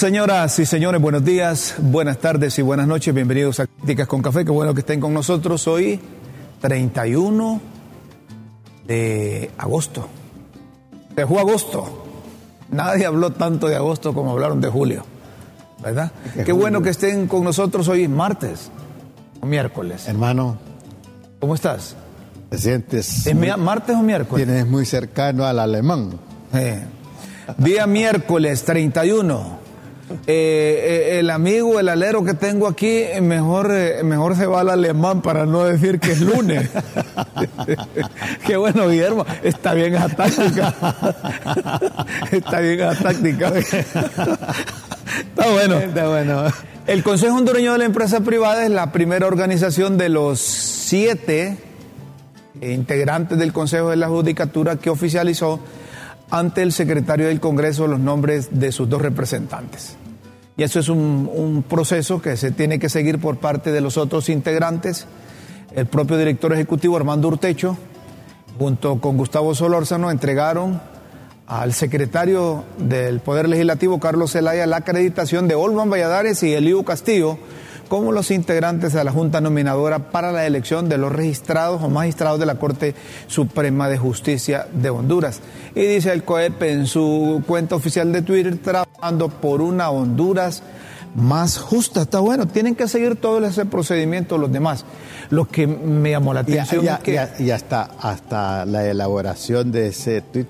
Señoras y señores, buenos días, buenas tardes y buenas noches. Bienvenidos a Críticas con Café. Qué bueno que estén con nosotros hoy, 31 de agosto. Dejó agosto. Nadie habló tanto de agosto como hablaron de julio. ¿Verdad? Qué bueno que estén con nosotros hoy, martes o miércoles. Hermano, ¿Cómo estás? te sientes. ¿Es muy- martes o miércoles? tienes muy cercano al alemán. Día miércoles 31. Eh, eh, el amigo, el alero que tengo aquí, mejor, eh, mejor se va al alemán para no decir que es lunes. Qué bueno, Guillermo. Está bien esa táctica. Está bien esa táctica. Está bueno. Está bueno. El Consejo Hondureño de la Empresa Privada es la primera organización de los siete integrantes del Consejo de la Judicatura que oficializó ante el secretario del Congreso los nombres de sus dos representantes. Y eso es un, proceso que se tiene que seguir por parte de los otros integrantes. El propio director ejecutivo Armando Urtecho, junto con Gustavo Solórzano, entregaron al secretario del Poder Legislativo, Carlos Zelaya, la acreditación de Olman Valladares y Elío Castillo como los integrantes de la Junta Nominadora para la elección de los registrados o magistrados de la Corte Suprema de Justicia de Honduras. Y dice el COEP en su cuenta oficial de Twitter, trabajando por una Honduras más justa. Está bueno, tienen que seguir todo ese procedimiento los demás. Lo que me llamó la Y, atención ya- es que... y hasta, hasta la elaboración de ese tweet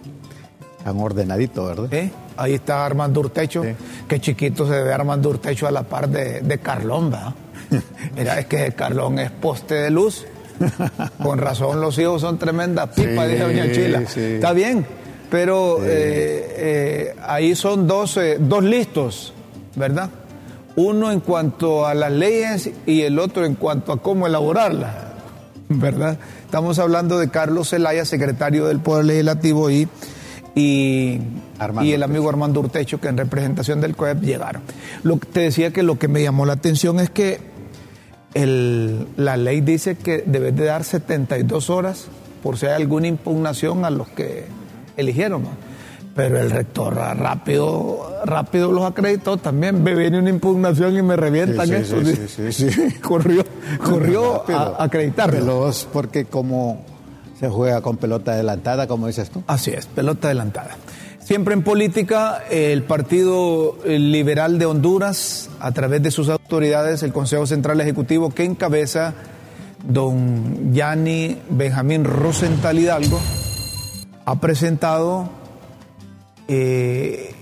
tan ordenadito, ¿verdad? ¿Eh? Ahí está Armando Urtecho. Sí. Qué chiquito se ve Armando Urtecho a la par de, de Carlón, ¿verdad? Mira, es que Carlón es poste de luz. Con razón los hijos son tremendas pipas, Sí, dice Doña Chila. sí. Está bien, pero eh, eh, ahí son dos, eh, dos listos, ¿verdad? Uno en cuanto a las leyes y el otro en cuanto a cómo elaborarlas, ¿verdad? Estamos hablando de Carlos Zelaya, secretario del Poder Legislativo y, y, y el amigo Armando Urtecho, que en representación del COEP llegaron. Lo te decía que lo que me llamó la atención es que el- la ley dice que debes de dar 72 horas por si hay alguna impugnación a los que eligieron. ¿no? Pero el rector rápido, rápido los acreditó también. Me viene una impugnación y me revientan Sí, sí, eso. sí, sí, sí, sí. corrió corrió a, a acreditarlo. Veloz, porque como se juega con pelota adelantada, como dices tú. Así es, pelota adelantada. Siempre en política, el Partido Liberal de Honduras, a través de sus autoridades, el Consejo Central Ejecutivo que encabeza don Yanni Benjamín Rosenthal Hidalgo, ha presentado eh,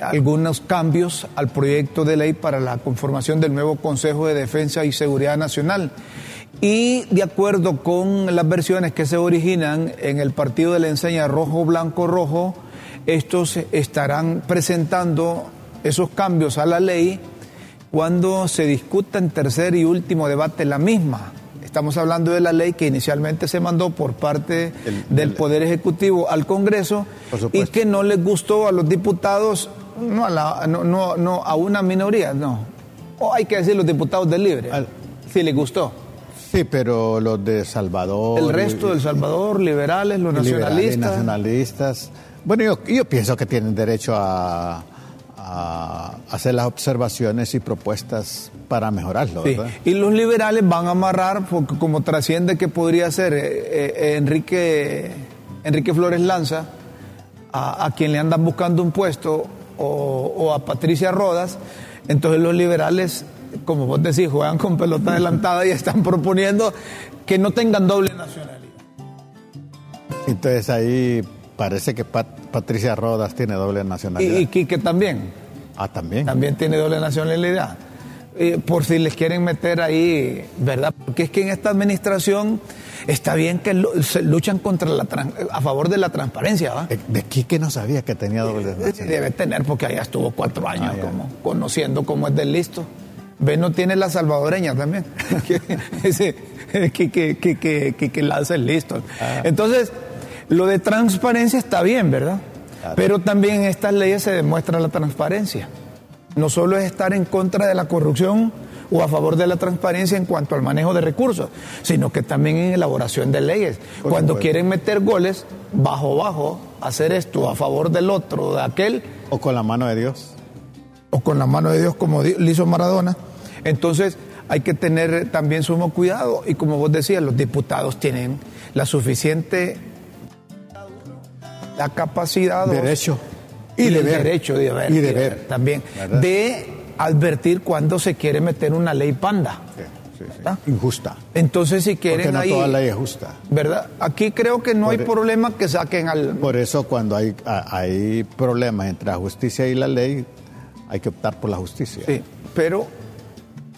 algunos cambios al proyecto de ley para la conformación del nuevo Consejo de Defensa y Seguridad Nacional. Y de acuerdo con las versiones que se originan en el partido de la enseña rojo, blanco, rojo, estos estarán presentando esos cambios a la ley cuando se discuta en tercer y último debate la misma. Estamos hablando de la ley que inicialmente se mandó por parte El- del el- Poder Ejecutivo al Congreso y que no les gustó a los diputados, no a, la- no, no, no, a una minoría, no. O hay que decir los diputados del Libre, Al- si les gustó. Sí, pero los de Salvador. El resto del Salvador, liberales, los y liberales, nacionalistas. nacionalistas. Bueno, yo, yo pienso que tienen derecho a, a hacer las observaciones y propuestas para mejorarlo, Sí, ¿verdad? Y los liberales van a amarrar, porque como trasciende que podría ser eh, eh, Enrique, Enrique Flores Lanza, a, a quien le andan buscando un puesto, o, o a Patricia Rodas, entonces los liberales, como vos decís, juegan con pelota adelantada y están proponiendo que no tengan doble nacionalidad. Entonces ahí parece que Pat- Patricia Rodas tiene doble Y, nacionalidad. y Quique también. ah, también. también tiene doble nacionalidad. Eh, por si les quieren meter ahí, ¿verdad? Porque es que en esta administración está bien que se luchan contra la a favor de la transparencia, ¿va? De, de Quique no sabía que tenía doble nacionalidad. Debe tener porque allá estuvo cuatro años Ah, como conociendo cómo es del listo. Ve, no tiene la salvadoreña también. que, que, que, que, que, que, que la hace el listo. Ah. Entonces, lo de transparencia está bien, ¿verdad? Claro. Pero también en estas leyes se demuestra la transparencia. No solo es estar en contra de la corrupción o a favor de la transparencia en cuanto al manejo de recursos, sino que también en elaboración de leyes. Por Cuando supuesto. quieren meter goles, bajo, bajo, hacer esto a favor del otro, de aquel, O con la mano de Dios. o con la mano de Dios como le hizo Maradona. Entonces hay que tener también sumo cuidado y como vos decías, los diputados tienen la suficiente la capacidad derecho y, el derecho de ver, y deber también de advertir cuando se quiere meter una ley panda. Injusta. Entonces, si quieren. Porque no ahí, toda ley es justa. ¿Verdad? Aquí creo que no hay e- problema que saquen al. Por eso, cuando hay, hay problemas entre la justicia y la ley, hay que optar por la justicia. Sí, pero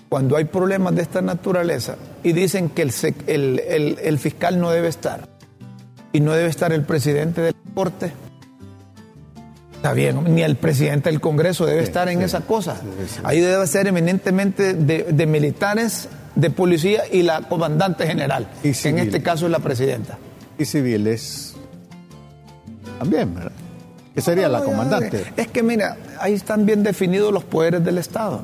cuando hay problemas de esta naturaleza y dicen que el, el, el fiscal no debe estar y no debe estar el presidente de la Corte, Está bien, ni el presidente del Congreso debe estar en esa cosa. Ahí debe ser eminentemente de, militares, de policía y la comandante general, que en este caso es la presidenta. Y civiles también, ¿verdad? ¿Qué sería la comandante? Es que mira, ahí están bien definidos los poderes del Estado.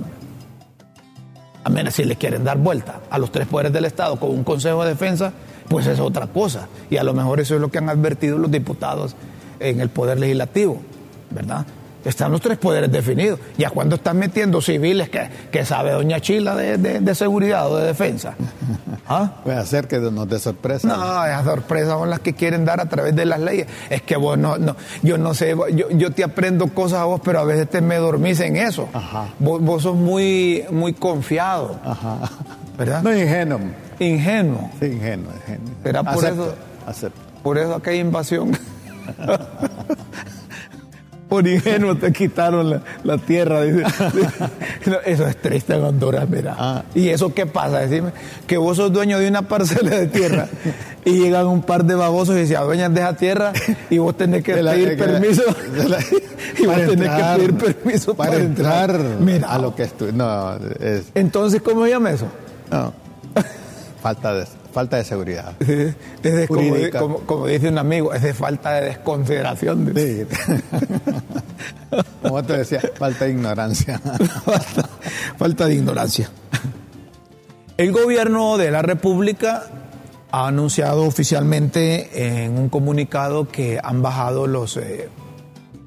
A menos si le quieren dar vuelta a los tres poderes del Estado con un Consejo de Defensa, pues es otra cosa. Y a lo mejor eso es lo que han advertido los diputados en el Poder Legislativo. ¿Verdad? Están los tres poderes definidos. Ya cuando están metiendo civiles que, que sabe Doña Chila de, seguridad o de defensa. ¿Ah? Puede hacer que nos dé sorpresa. No, esas sorpresas son las que quieren dar a través de las leyes. Es que vos no, no yo no sé, yo, yo te aprendo cosas a vos, pero a veces te me dormís en eso. Vos, vos, sos muy, muy confiado. ¿Verdad? No ingenuo. Ingenuo. Sí, ingenuo, ingenuo. ¿Será por eso? Por eso hay invasión. por ingenuo te quitaron la, tierra. Dice. Eso es triste en Honduras, mira. Ah. ¿Y eso qué pasa? Decime que vos sos dueño de una parcela de tierra y llegan un par de babosos y se adueñan de esa tierra y vos tenés que pedir permiso. y vos tenés que pedir permiso para, entrar, a lo que es No, Entonces, ¿cómo llama eso? No. Falta de falta de seguridad. Es como, dice un amigo, es de falta de desconsideración. Sí. como te decía, falta de ignorancia. falta, de ignorancia. El gobierno de la República ha anunciado oficialmente en un comunicado que han bajado los eh,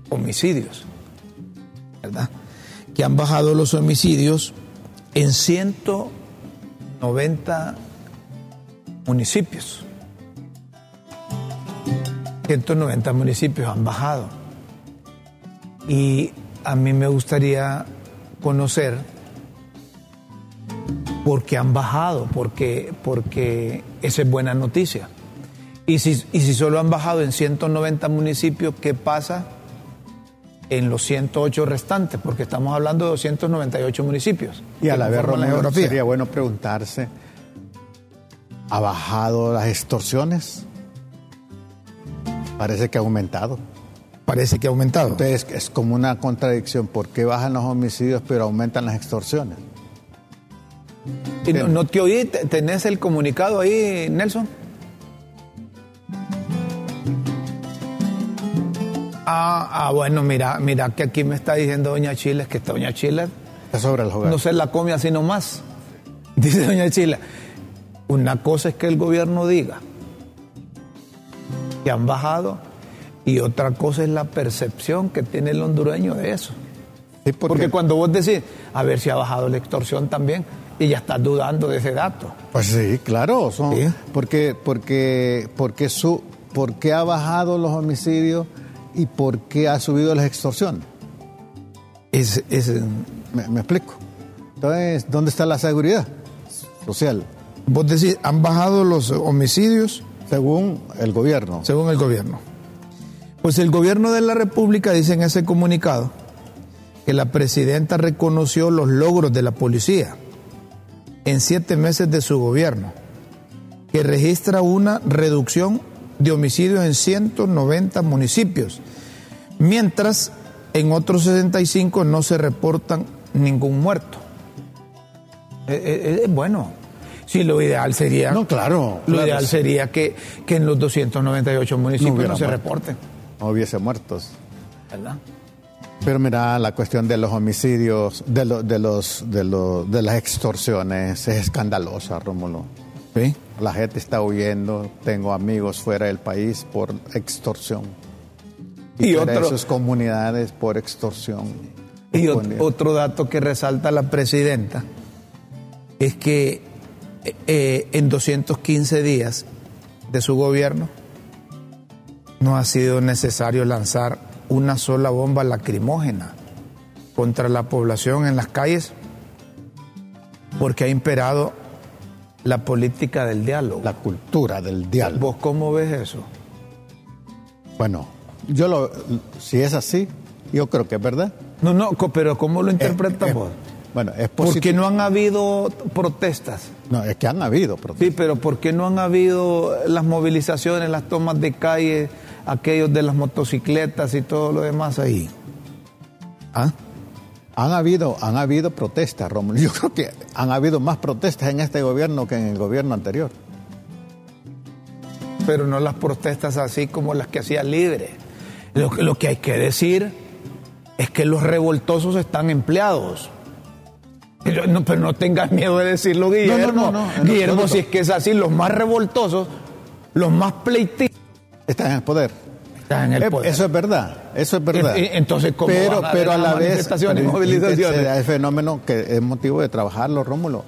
homicidios, ¿verdad? Que han bajado los homicidios en 190 municipios. 190 municipios han bajado. Y a mí me gustaría conocer por qué han bajado, porque, porque esa es buena noticia. Y si, y si solo han bajado en 190 municipios, ¿qué pasa en los 108 restantes? Porque estamos hablando de 298 municipios. Y a la vez, sería bueno preguntarse ¿Ha bajado las extorsiones? Parece que ha aumentado. Parece que ha aumentado. Entonces es como una contradicción. ¿Por qué bajan los homicidios pero aumentan las extorsiones? ¿Y no, te oí? ¿Tenés el comunicado ahí, Nelson? Ah, ah, bueno, mira, mira que aquí me está diciendo Doña Chile que Doña Chile sobre el no se la come así nomás. Dice Doña Chile, una cosa es que el gobierno diga que han bajado y otra cosa es la percepción que tiene el hondureño de eso. porque... cuando vos decís, a ver si ha bajado la extorsión también, y ya estás dudando de ese dato. Pues sí, claro, son, porque, porque, porque, su, porque ha bajado los homicidios y por qué ha subido la extorsión. Es, me, me explico. Entonces, ¿dónde está la seguridad social? Vos decís, han bajado los homicidios. Según el gobierno. Según el gobierno. Pues el gobierno de la República dice en ese comunicado que la presidenta reconoció los logros de la policía en siete meses de su gobierno, que registra una reducción de homicidios en 190 municipios, mientras en otros 65 no se reportan ningún muerto. Es eh, eh, eh, bueno, Sí, lo ideal sería. No, claro. Lo ideal sería que, en los 298 municipios no, se reporten. No hubiese muertos. ¿Verdad? Pero mira, la cuestión de los homicidios, de, de, los, de, de las extorsiones es escandalosa, Rómulo. ¿Sí? La gente está huyendo. Tengo amigos fuera del país por extorsión. Y, y sus comunidades por extorsión. Y otro dato que resalta la presidenta es que eh, en 215 días de su gobierno no ha sido necesario lanzar una sola bomba lacrimógena contra la población en las calles porque ha imperado la política del diálogo. La cultura del diálogo. ¿Vos cómo ves eso? Bueno, yo lo, si es así, yo creo que es verdad. No, no, pero ¿cómo lo interpretas vos? Bueno, es positivo. Porque no han habido protestas. No, es que han habido protestas. Sí, pero ¿por qué no han habido las movilizaciones, las tomas de calle, aquellos de las motocicletas y todo lo demás ahí? ¿Ah? Han habido, han habido protestas, Rómulo. Yo creo que han habido más protestas en este gobierno que en el gobierno anterior. Pero no las protestas así como las que hacía Libre. Lo, lo que hay que decir es que los revoltosos están empleados. Pero no, pero no tengas miedo de decirlo, Guillermo. Guillermo, si es que es así, los más revoltosos, los más pleitistas. Están en el poder. Están en el poder. Eso es verdad, eso es verdad. Entonces, ¿cómo pero, a pero a la vez, manifestaciones y movilizaciones? Es fenómeno que es motivo de trabajarlo, Rómulo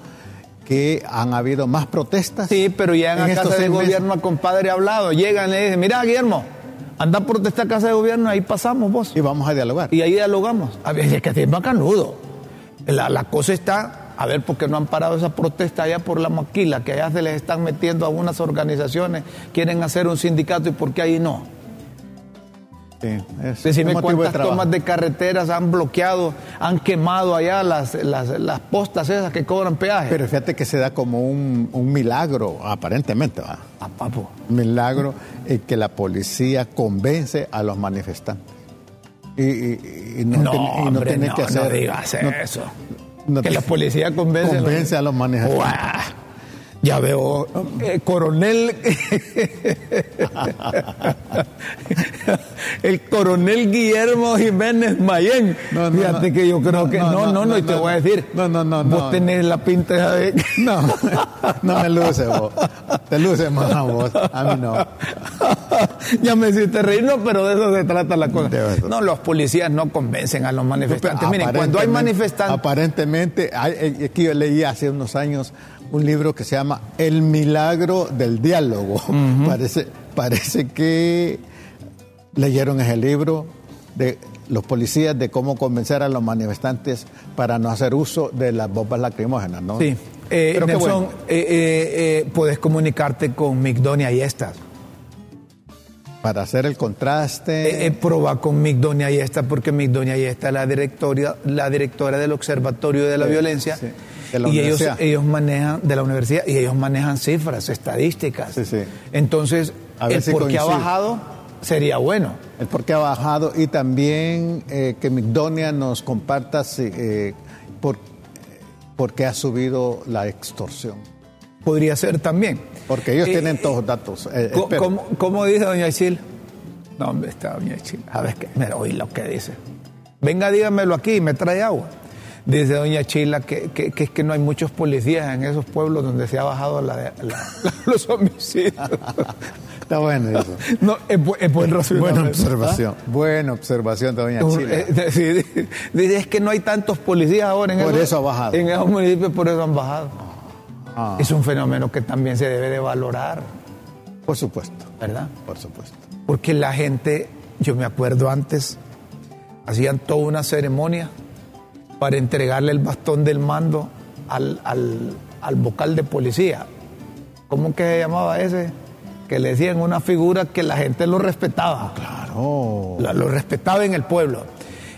que han habido más protestas. Sí, pero ya en, la casa de gobierno, compadre, ha hablado. Llegan y le dicen, mira, Guillermo, anda a protestar a casa de gobierno, ahí pasamos vos. Y vamos a dialogar. Y ahí dialogamos. A ver, es que es bacanudo. La, la cosa está, a ver, porque no han parado esa protesta allá por la maquila, que allá se les están metiendo a algunas organizaciones, quieren hacer un sindicato y por qué ahí no. Sí, es, Decime cuántas tomas de carreteras han bloqueado, han quemado allá las, las, postas esas que cobran peaje. Pero fíjate que se da como un, milagro, aparentemente, ¿va? A papo. Milagro en que la policía convence a los manifestantes y, no, no, que hacer. No digas eso. que la policía convence, convence a los manejadores. Ya veo, eh, coronel, el coronel Guillermo Jiménez Mayén. Fíjate que yo creo que, no, no, no, y te voy a decir, no, no, no, vos tenés la pinta de... no, no me luces vos, te luces más a vos, a mí no. ya me hiciste reír, no, pero de eso se trata la cosa. No, los policías no convencen a los manifestantes. Miren, cuando hay manifestantes... Aparentemente, aquí yo leí hace unos años un libro que se llama El milagro del diálogo. parece, parece que leyeron ese libro de los policías de cómo convencer a los manifestantes para no hacer uso de las bombas lacrimógenas, ¿no? Sí. Eh, Nelson, eh, eh, puedes comunicarte con Migdonia y estas. Para hacer el contraste. Proba con Migdonia y esta, porque Migdonia y esta es la directora, la directora del Observatorio de la Violencia. Sí y ellos, ellos manejan, de la universidad, y ellos manejan cifras, estadísticas. Entonces, el por qué ha bajado sería bueno. El por qué ha bajado y también eh, que Migdonia nos comparta eh, por, qué ha subido la extorsión. Podría ser también. Porque ellos eh, tienen todos los datos. ¿cómo, dice doña? No, hombre, está doña Chil. A ver, mira, oí lo que dice. Venga, dígamelo aquí, me trae agua. Dice doña Chila que, es que no hay muchos policías en esos pueblos donde se ha bajado los homicidios. Está bueno eso. No, es, es buen Buena observación. Buena observación de doña Chila. Eh, dice es que no hay tantos policías ahora en, por eso ha bajado. en esos municipios, por eso han bajado. Ah. Es un fenómeno que también se debe de valorar. Por supuesto. ¿Verdad? Por supuesto. Porque la gente, yo me acuerdo antes, hacían toda una ceremonia para entregarle el bastón del mando al, vocal de policía. ¿Cómo que se llamaba ese? Que le decían una figura que la gente lo respetaba. Claro. Lo, respetaba en el pueblo.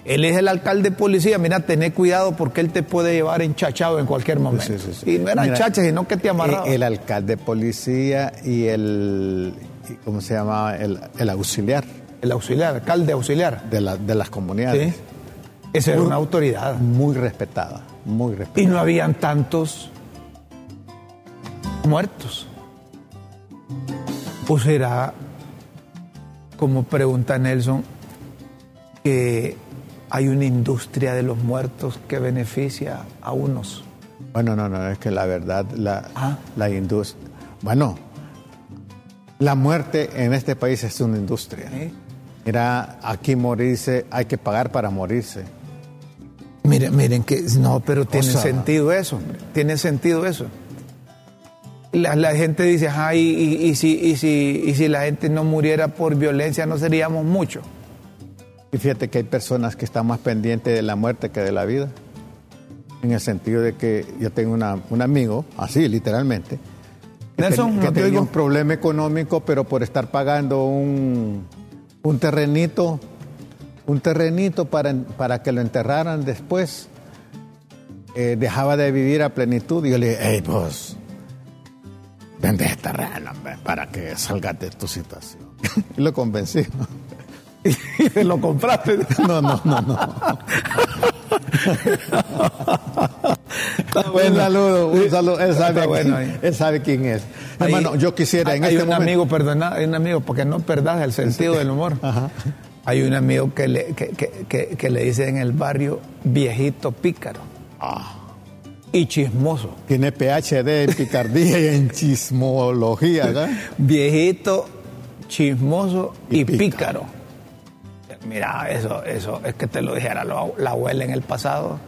Él es el alcalde de policía, mira, tené cuidado porque él te puede llevar enchachado en cualquier momento. Y no eran chachas, sino que te amarraba. El, alcalde de policía y el, ¿cómo se llama? El, auxiliar. El auxiliar, alcalde auxiliar. De, de las comunidades. Esa era una autoridad. Muy respetada, muy respetada. Y no habían tantos muertos. ¿O será, como pregunta Nelson, que hay una industria de los muertos que beneficia a unos? Bueno, no, no, es que la verdad, la, ah. la industria. Bueno, la muerte en este país es una industria. Mira, aquí morirse, hay que pagar para morirse. Miren, miren que no, pero tiene sentido eso, tiene sentido eso. La, gente dice, ay, y, si, y, si, y si la gente no muriera por violencia, no seríamos muchos. Y fíjate que hay personas que están más pendientes de la muerte que de la vida. En el sentido de que yo tengo un amigo, así literalmente, Nelson, que, tenía un problema económico, pero por estar pagando un, un terrenito, un terrenito para, para que lo enterraran después, eh, dejaba de vivir a plenitud. Y yo le dije, hey, pues, vende este terreno para que salgas de tu situación. y lo convencí. y lo compraste. no, no, no, no. un saludo, un saludo. Él sabe, bueno él sabe quién es. Hermano, yo quisiera en hay este un amigo, perdona, hay un amigo, porque no perdas el sentido del humor. Hay un amigo que le, que, que, que, le dice en el barrio viejito pícaro. Ah. Y chismoso. Tiene PhD en picardía y en chismología, ¿verdad? Viejito, chismoso y, pícaro. Mira, eso, eso es que te lo dijera la abuela en el pasado.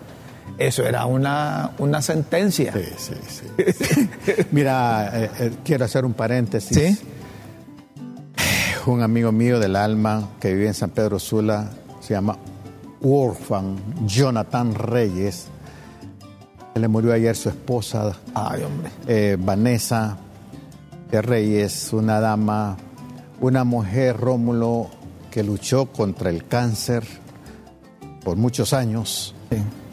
Eso era una, una sentencia. Sí, sí, sí. Mira, eh, eh, quiero hacer un paréntesis. Sí. Un amigo mío del alma que vive en San Pedro Sula, se llama Orphan Jonathan Reyes. Le murió ayer su esposa, Ay, hombre. Eh, Vanessa de Reyes, una dama, una mujer, Rómulo, que luchó contra el cáncer por muchos años.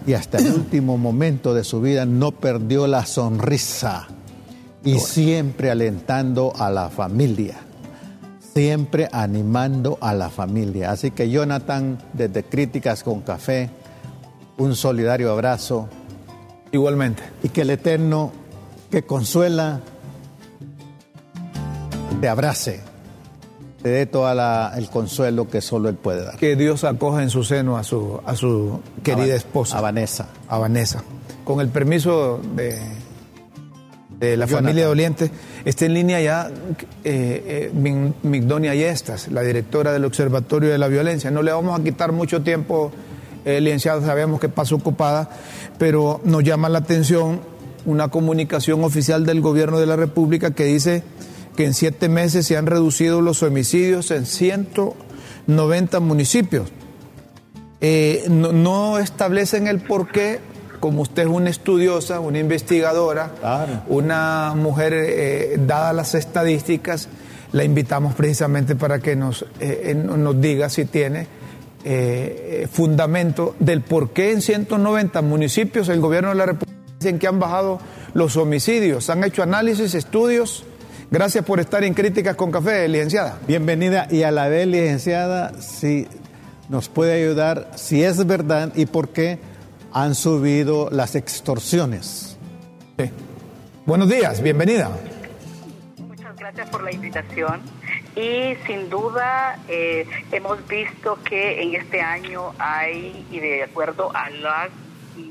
Y hasta el último momento de su vida no perdió la sonrisa. Y siempre alentando a la familia, siempre animando a la familia. Así que Jonathan, desde Críticas con Café, un solidario abrazo. Igualmente. Y que el Eterno que consuela te abrace te dé todo el consuelo que solo Él puede dar. Que Dios acoja en su seno a su, a su querida esposa. A Vanessa. A Vanessa. Con el permiso de, de la familia Doliente, está en línea ya eh, eh, Migdonia Yestas, la directora del Observatorio de la Violencia. No le vamos a quitar mucho tiempo, eh, licenciado, sabemos que pasa ocupada, pero nos llama la atención una comunicación oficial del Gobierno de la República que dice que en siete meses se han reducido los homicidios en 190 municipios. Eh, no, establecen el por qué, como usted es una estudiosa, una investigadora, una mujer eh, dada las estadísticas, la invitamos precisamente para que nos, eh, nos diga si tiene fundamento del por qué en 190 municipios el gobierno de la República dicen que han bajado los homicidios. Han hecho análisis, estudios Gracias por estar en Críticas con Café, licenciada. Bienvenida y a la vez, licenciada, si nos puede ayudar, si es verdad y por qué han subido las extorsiones. Sí. Buenos días, bienvenida. Muchas gracias por la invitación. Y sin duda eh, hemos visto que en este año hay, y de acuerdo a las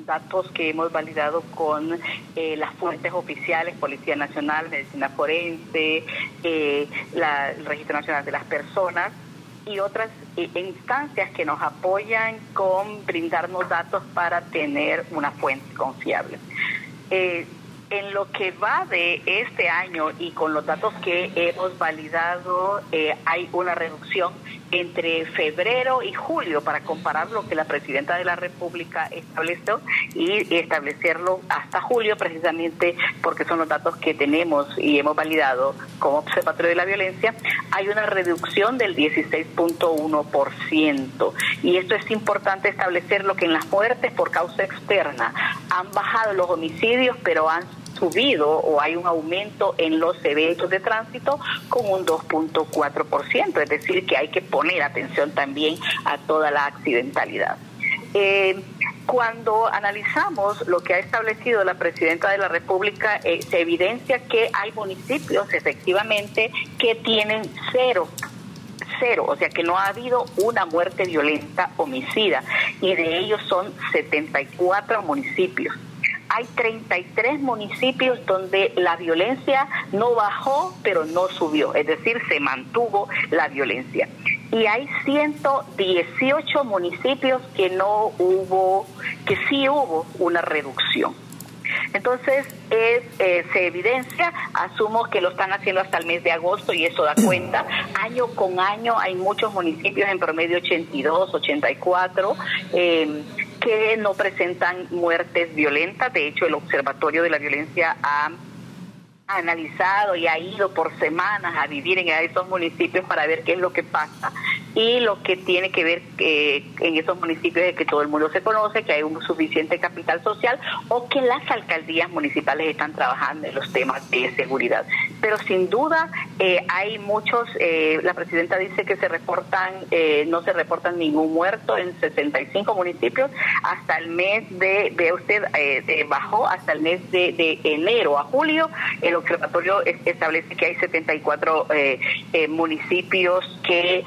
datos que hemos validado con eh, las fuentes oficiales, Policía Nacional, Medicina Forense, eh, el Registro Nacional de las Personas y otras eh, instancias que nos apoyan con brindarnos datos para tener una fuente confiable. en lo que va de este año y con los datos que hemos validado, hay una reducción entre febrero y julio para comparar lo que la presidenta de la República estableció y establecerlo hasta julio precisamente porque son los datos que tenemos y hemos validado como observatorio de la violencia, hay una reducción del 16.1% y esto es importante establecerlo que en las muertes por causa externa han bajado los homicidios pero han subido o hay un aumento en los eventos de tránsito con un 2.4%, es decir, que hay que poner atención también a toda la accidentalidad. Eh, cuando analizamos lo que ha establecido la presidenta de la República, eh, se evidencia que hay municipios efectivamente que tienen cero cero, o sea que no ha habido una muerte violenta homicida y de ellos son 74 municipios hay 33 municipios donde la violencia no bajó, pero no subió, es decir, se mantuvo la violencia. y hay 118 municipios que no hubo, que sí hubo una reducción. Entonces, es, eh, se evidencia, asumo que lo están haciendo hasta el mes de agosto y eso da cuenta. Año con año hay muchos municipios, en promedio 82, 84, eh, que no presentan muertes violentas. De hecho, el Observatorio de la Violencia ha analizado y ha ido por semanas a vivir en esos municipios para ver qué es lo que pasa y lo que tiene que ver eh, en esos municipios es que todo el mundo se conoce, que hay un suficiente capital social o que las alcaldías municipales están trabajando en los temas de seguridad. Pero sin duda eh, hay muchos, eh, la presidenta dice que se reportan, no se reportan ningún muerto en 65 municipios hasta el mes de, ve usted, bajó hasta el mes de, de enero a julio. El observatorio establece que hay 74 municipios que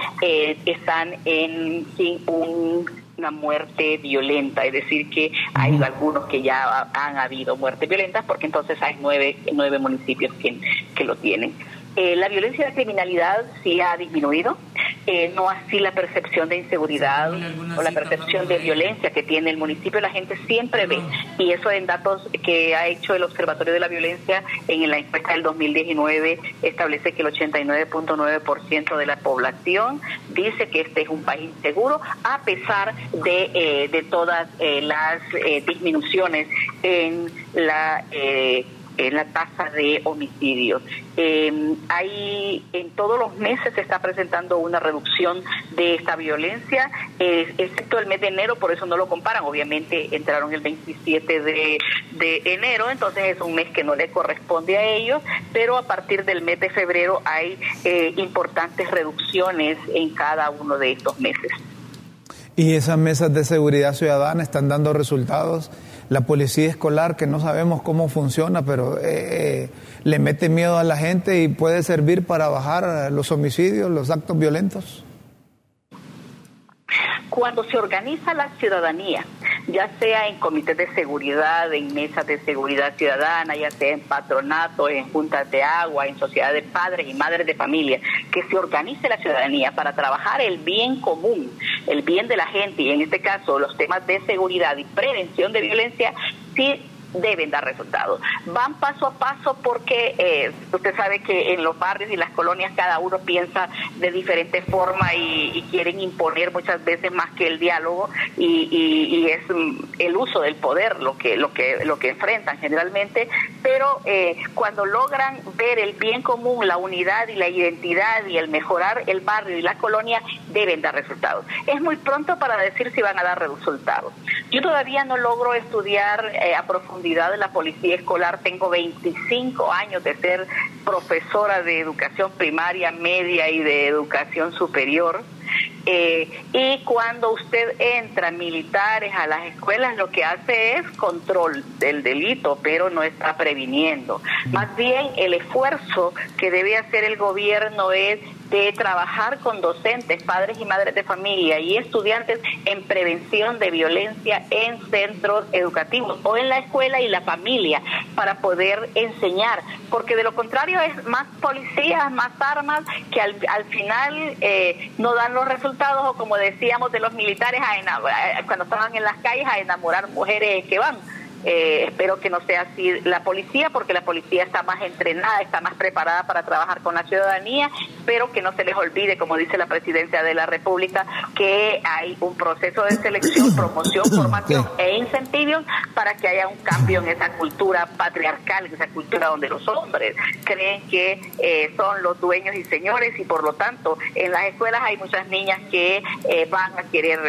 están en sin una muerte violenta, es decir, que hay algunos que ya han habido muertes violentas, porque entonces hay nueve, nueve municipios que, que lo tienen. Eh, la violencia y la criminalidad sí ha disminuido, eh, no así la percepción de inseguridad o la percepción de violencia que tiene el municipio. La gente siempre ve, y eso en datos que ha hecho el Observatorio de la Violencia en la encuesta del 2019 establece que el 89.9% de la población dice que este es un país seguro, a pesar de, eh, de todas las disminuciones en la en la tasa de homicidios. Eh, hay, en todos los meses se está presentando una reducción de esta violencia, excepto el mes de enero, por eso no lo comparan. Obviamente entraron el 27 de, de enero, entonces es un mes que no le corresponde a ellos, pero a partir del mes de febrero hay eh, importantes reducciones en cada uno de estos meses. ¿Y esas mesas de seguridad ciudadana están dando resultados? La policía escolar que no sabemos cómo funciona, pero eh, eh, le mete miedo a la gente y puede servir para bajar los homicidios, los actos violentos? Cuando se organiza la ciudadanía, ya sea en comités de seguridad, en mesas de seguridad ciudadana, ya sea en patronatos, en juntas de agua, en sociedades de padres y madres de familia, que se organice la ciudadanía para trabajar el bien común, el bien de la gente y en este caso los temas de seguridad y prevención de violencia, sí deben dar resultados. Van paso a paso porque eh, usted sabe que en los barrios y las colonias cada uno piensa de diferente forma y, quieren imponer muchas veces más que el diálogo y, es mm, el uso del poder lo que lo que lo que enfrentan generalmente. Pero eh, cuando logran ver el bien común, la unidad y la identidad y el mejorar el barrio y la colonia deben dar resultados. Es muy pronto para decir si van a dar resultados. Yo todavía no logro estudiar eh, a profundidad de la policía escolar. Tengo 25 años de ser profesora de educación primaria, media y de educación superior. Eh, y cuando usted entra militares a las escuelas, lo que hace es control del delito, pero no está previniendo. Más bien el esfuerzo que debe hacer el gobierno es de trabajar con docentes, padres y madres de familia y estudiantes en prevención de violencia en centros educativos o en la escuela y la familia para poder enseñar, porque de lo contrario es más policías, más armas que al, al final eh, no dan los resultados o como decíamos de los militares a cuando estaban en las calles a enamorar mujeres que van eh, espero que no sea así la policía, porque la policía está más entrenada, está más preparada para trabajar con la ciudadanía, pero que no se les olvide, como dice la presidencia de la República, que hay un proceso de selección, promoción, formación e incentivos para que haya un cambio en esa cultura patriarcal, en esa cultura donde los hombres creen que eh, son los dueños y señores y por lo tanto en las escuelas hay muchas niñas que eh, van a querer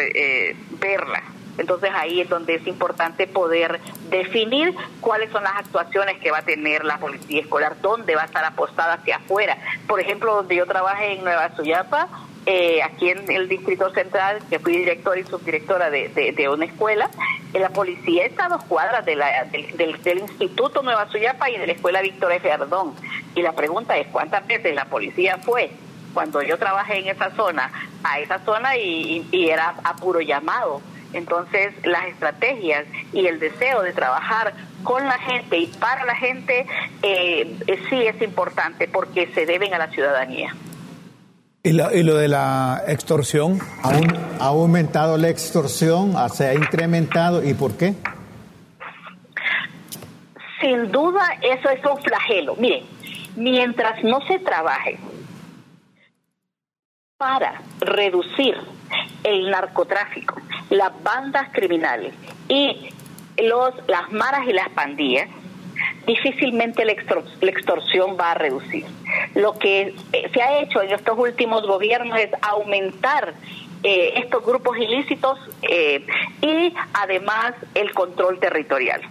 verlas entonces ahí es donde es importante poder definir cuáles son las actuaciones que va a tener la policía escolar, dónde va a estar apostada hacia afuera. Por ejemplo, donde yo trabajé en Nueva Suyapa, eh, aquí en el Distrito Central, que fui directora y subdirectora de, una escuela, eh, la policía está a dos cuadras de la, del, del, Instituto Nueva Suyapa y de la Escuela Víctor F. Ardón. Y la pregunta es, ¿cuántas veces la policía fue cuando yo trabajé en esa zona, a esa zona y era a puro llamado? Entonces, las estrategias y el deseo de trabajar con la gente y para la gente eh, sí es importante porque se deben a la ciudadanía. ¿Y, lo de la extorsión? Ha, aumentado la extorsión, se ha incrementado. ¿Y por qué? Sin duda, eso es un flagelo. Miren, mientras no se trabaje para reducir el narcotráfico, las bandas criminales y los, las maras y las pandillas, difícilmente la, extorsión va a reducir. Lo que eh, se ha hecho en estos últimos gobiernos es aumentar eh, estos grupos ilícitos eh, y además el control territorial.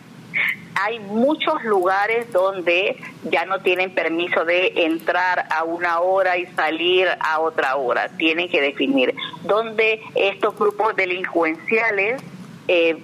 Hay muchos lugares donde ya no tienen permiso de entrar a una hora y salir a otra hora. Tienen que definir donde estos grupos delincuenciales eh,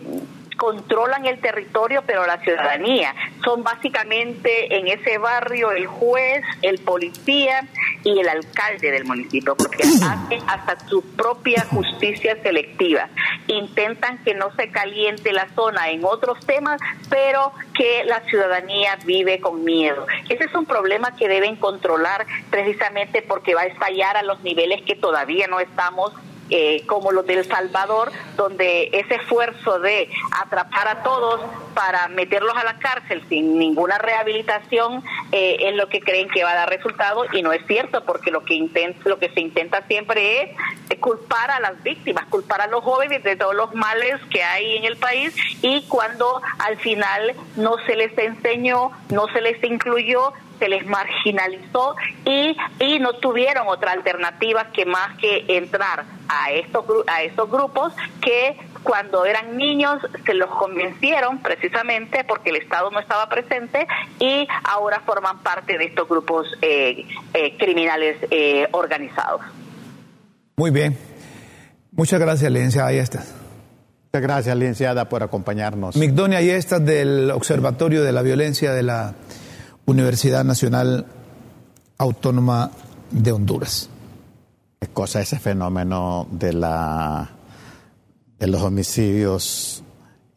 controlan el territorio, pero la ciudadanía. Son básicamente en ese barrio el juez, el policía y el alcalde del municipio, porque hacen hasta su propia justicia selectiva. Intentan que no se caliente la zona en otros temas, pero que la ciudadanía vive con miedo. Ese es un problema que deben controlar precisamente porque va a estallar a los niveles que todavía no estamos eh, como los del Salvador, donde ese esfuerzo de atrapar a todos para meterlos a la cárcel sin ninguna rehabilitación eh, es lo que creen que va a dar resultado y no es cierto porque lo que lo que se intenta siempre es culpar a las víctimas, culpar a los jóvenes de todos los males que hay en el país y cuando al final no se les enseñó, no se les incluyó, se les marginalizó y, y no tuvieron otra alternativa que más que entrar a estos, a estos grupos que cuando eran niños se los convencieron precisamente porque el Estado no estaba presente y ahora forman parte de estos grupos eh, eh, criminales eh, organizados. Muy bien. Muchas gracias, licenciada Ayestas. Muchas gracias, licenciada, por acompañarnos. Migdonia Ayestas del Observatorio de la Violencia de la Universidad Nacional Autónoma de Honduras. ¿Qué cosa ese fenómeno de, la, de los homicidios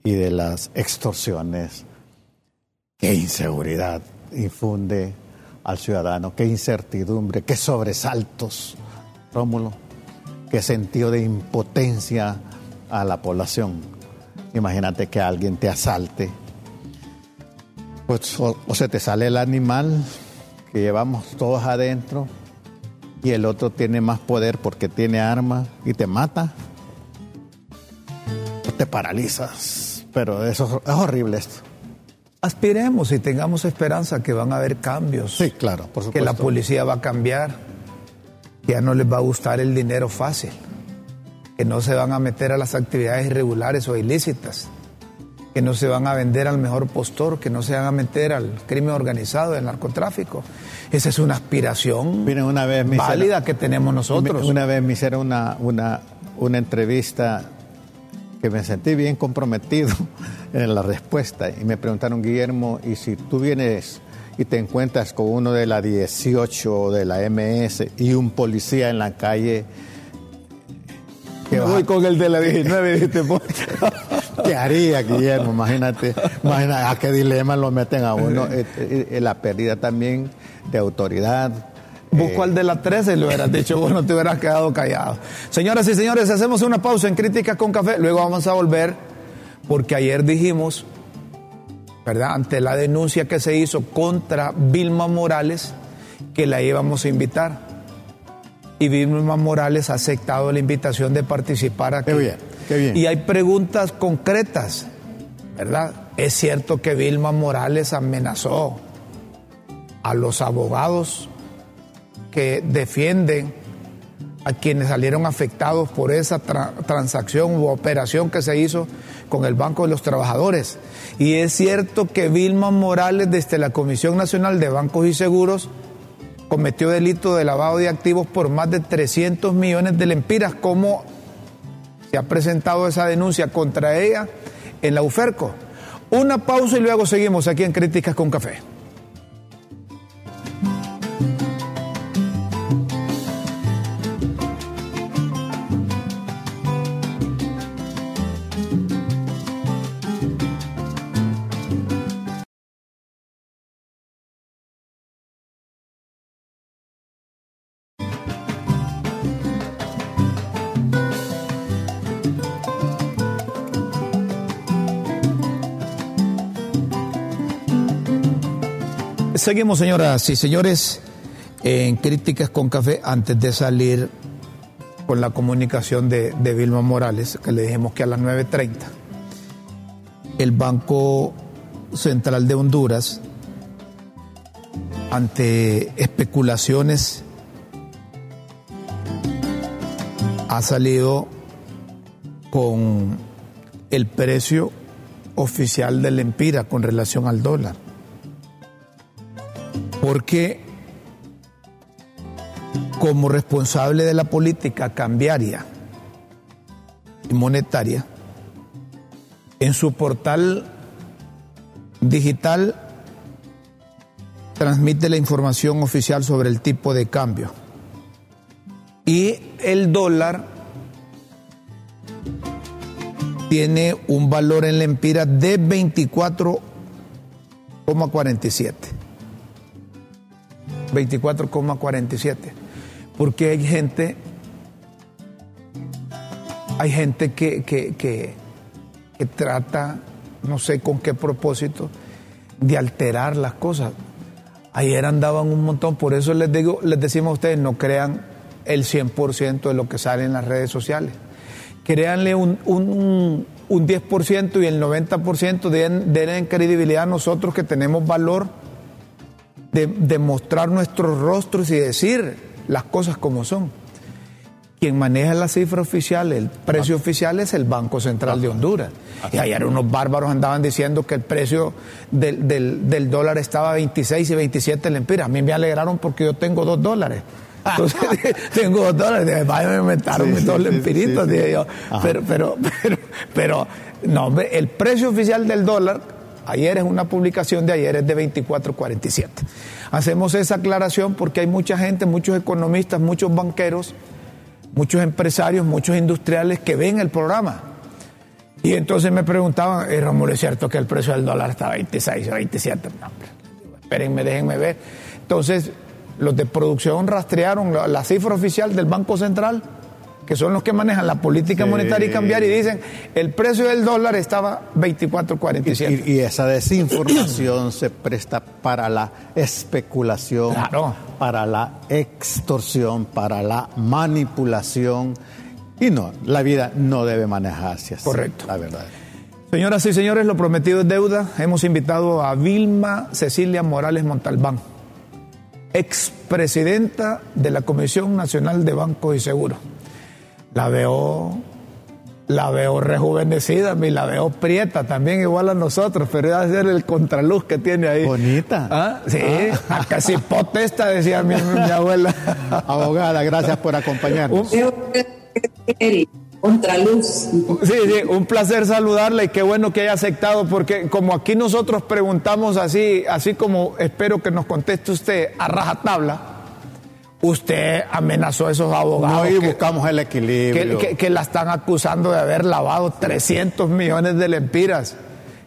y de las extorsiones? Qué inseguridad infunde al ciudadano, qué incertidumbre, qué sobresaltos, Rómulo, qué sentido de impotencia a la población. Imagínate que alguien te asalte pues o, se te sale el animal que llevamos todos adentro y el otro tiene más poder porque tiene arma y te mata. O te paralizas. Pero eso es horrible esto. Aspiremos y tengamos esperanza que van a haber cambios. Sí, claro, por supuesto. Que la policía va a cambiar. Que ya no les va a gustar el dinero fácil. Que no se van a meter a las actividades irregulares o ilícitas que no se van a vender al mejor postor, que no se van a meter al crimen organizado, al narcotráfico. Esa es una aspiración una vez válida que tenemos nosotros. Una vez me hicieron una, una, una entrevista que me sentí bien comprometido en la respuesta y me preguntaron, Guillermo, ¿y si tú vienes y te encuentras con uno de la 18 de la MS y un policía en la calle? Que voy con el de la 19, ¿Qué haría, Guillermo? Imagínate, imagínate a qué dilema lo meten a uno. Eh, eh, eh, la pérdida también de autoridad. Busco al de la 13 y lo hubieras dicho, vos no te hubieras quedado callado. Señoras y señores, hacemos una pausa en Críticas con Café, luego vamos a volver, porque ayer dijimos, ¿verdad? Ante la denuncia que se hizo contra Vilma Morales, que la íbamos a invitar. Y Vilma Morales ha aceptado la invitación de participar aquí. Y hay preguntas concretas, ¿verdad? Es cierto que Vilma Morales amenazó a los abogados que defienden a quienes salieron afectados por esa transacción u operación que se hizo con el Banco de los Trabajadores. Y es cierto que Vilma Morales, desde la Comisión Nacional de Bancos y Seguros, cometió delito de lavado de activos por más de 300 millones de lempiras, como se ha presentado esa denuncia contra ella en la UFERCO. Una pausa y luego seguimos aquí en Críticas con Café. Seguimos, señoras y señores, en Críticas con Café, antes de salir con la comunicación de, Vilma Morales, que le dijimos que a las 9.30, el Banco Central de Honduras, ante especulaciones, ha salido con el precio oficial del Empira con relación al dólar. Porque como responsable de la política cambiaria y monetaria, en su portal digital transmite la información oficial sobre el tipo de cambio. Y el dólar tiene un valor en la empira de 24,47. 24,47. Porque hay gente, hay gente que, que, que, trata, no sé con qué propósito, de alterar las cosas. Ayer andaban un montón, por eso les digo, les decimos a ustedes, no crean el 100% de lo que sale en las redes sociales créanle un, un, un 10% y el 90% den, den credibilidad a nosotros que tenemos valor de, de, mostrar nuestros rostros y decir las cosas como son. Quien maneja la cifra oficial, el precio oficial es el Banco Central de Honduras. Y ayer unos bárbaros andaban diciendo que el precio del, del, del dólar estaba a 26 y 27 lempiras. A mí me alegraron porque yo tengo dos dólares. Entonces tengo dos dólares, vaya, me inventaron mis dos lempiritos, dije yo. Pero, pero, pero, pero, no, el precio oficial del dólar, ayer es una publicación de ayer, es de 24.47. Hacemos esa aclaración porque hay mucha gente, muchos economistas, muchos banqueros, muchos empresarios, muchos industriales que ven el programa. Y entonces me preguntaban, eh, Romulo, ¿es cierto que el precio del dólar está a 26 o 27? No, espérenme, déjenme ver. Entonces, los de producción rastrearon la, cifra oficial del Banco Central, que son los que manejan la política monetaria y cambiar, y dicen el precio del dólar estaba 24.47. Y, y, esa desinformación se presta para la especulación, para la extorsión, para la manipulación. Y no, la vida no debe manejarse así. Correcto. La verdad. Señoras y señores, lo prometido es deuda. Hemos invitado a Vilma Cecilia Morales Montalbán expresidenta de la Comisión Nacional de Bancos y Seguros. La veo, la veo rejuvenecida, me la veo prieta también igual a nosotros, pero a ser el contraluz que tiene ahí. Bonita. ¿Ah? Sí, ah. casi potesta, decía mi, mi, abuela. Abogada, gracias por acompañarnos. Contraluz. Sí, sí, un placer saludarle y qué bueno que haya aceptado, porque como aquí nosotros preguntamos así, así como espero que nos conteste usted a rajatabla, usted amenazó a esos abogados. No, y buscamos el equilibrio. Que, que, la están acusando de haber lavado 300 millones de lempiras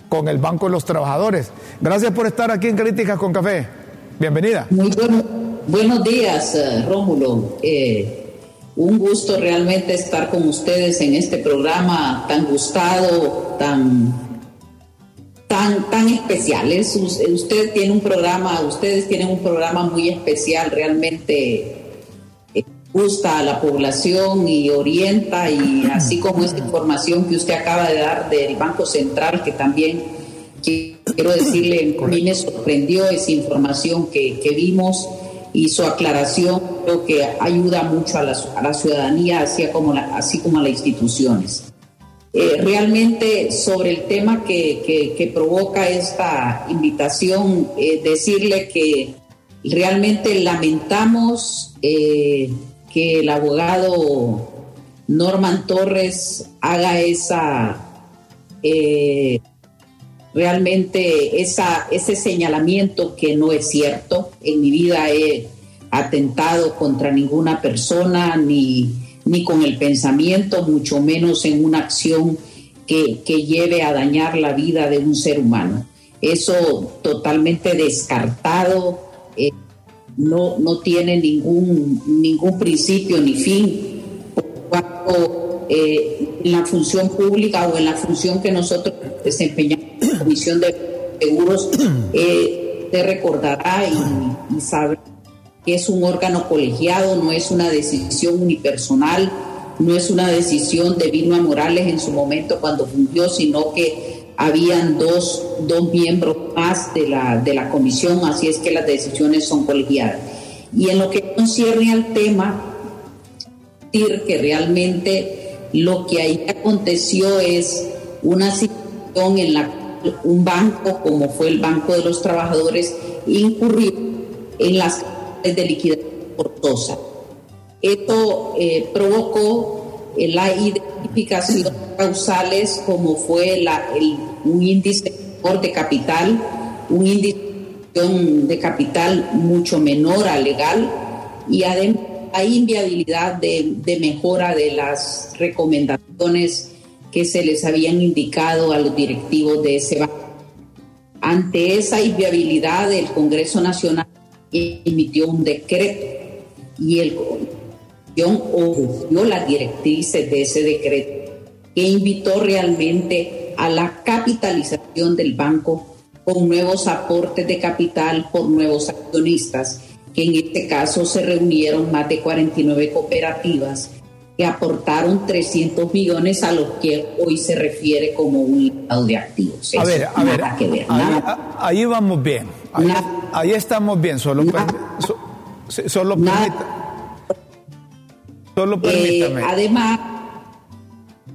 con el Banco de los Trabajadores. Gracias por estar aquí en Críticas con Café. Bienvenida. Muy bueno, buenos días, eh, Rómulo. Eh, un gusto realmente estar con ustedes en este programa tan gustado, tan, tan, tan especial. usted tiene un programa, ustedes tienen un programa muy especial, realmente eh, gusta a la población y orienta y así como esta información que usted acaba de dar del Banco Central, que también quiero decirle, a mí me sorprendió esa información que, que vimos y su aclaración creo que ayuda mucho a la, a la ciudadanía, así como, la, así como a las instituciones. Eh, realmente sobre el tema que, que, provoca esta invitación, eh, decirle que realmente lamentamos eh, que el abogado Norman Torres haga esa realmente esa, ese señalamiento que no es cierto. En mi vida he atentado contra ninguna persona, ni, ni con el pensamiento, mucho menos en una acción que, que lleve a dañar la vida de un ser humano. Eso totalmente descartado, eh, no, no tiene ningún, ningún principio ni fin. Cuando, eh, en la función pública o en la función que nosotros desempeñamos Comisión de Seguros, eh, usted recordará y, y sabe que es un órgano colegiado, no es una decisión unipersonal, no es una decisión de Vilma Morales en su momento cuando fungió, sino que habían dos, dos miembros más de la, de la comisión, así es que las decisiones son colegiadas. Y en lo que concierne al tema, decir que realmente lo que ahí aconteció es una situación en la que un banco, como fue el Banco de los Trabajadores, incurrió en las de liquidación forzosa. Esto eh, provocó eh, la identificación de causales como fue la, el, un índice de capital, un índice de capital mucho menor al legal y además hay inviabilidad de, de mejora de las recomendaciones que se les habían indicado a los directivos de ese banco. Ante esa inviabilidad, el Congreso Nacional emitió un decreto y el ofreció las directrices de ese decreto que invitó realmente a la capitalización del banco con nuevos aportes de capital por nuevos accionistas, que en este caso se reunieron más de 49 cooperativas que aportaron 300 millones a los que hoy se refiere como un lado de activos. a ver, a ver, ahí, vamos bien, ahí, estamos bien, solo, solo, solo eh, permítame. además,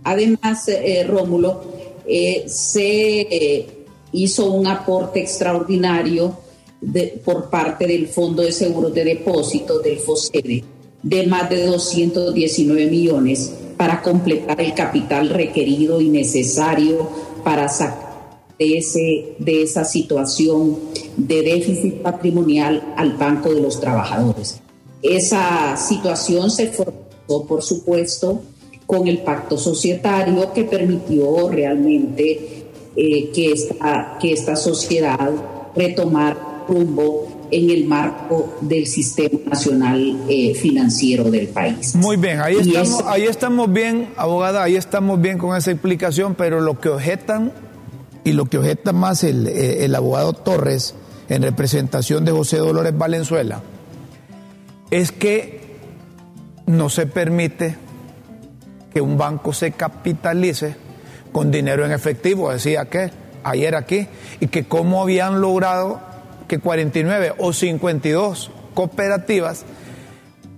además eh, Rómulo, eh, se hizo un aporte extraordinario de, por parte del Fondo de Seguros de Depósito, del FOSEDE, de más de 219 millones para completar el capital requerido y necesario para sacar de, ese, de esa situación de déficit patrimonial al Banco de los Trabajadores. Esa situación se formó, por supuesto, con el pacto societario que permitió realmente eh, que, esta, que esta sociedad retomara rumbo en el marco del sistema nacional eh, financiero del país. Muy bien, ahí estamos, ahí estamos bien, abogada, ahí estamos bien con esa explicación, pero lo que objetan y lo que objeta más el, eh, el abogado Torres en representación de José Dolores Valenzuela es que no se permite que un banco se capitalice con dinero en efectivo, decía que ayer aquí, y que cómo habían logrado que 49 o 52 cooperativas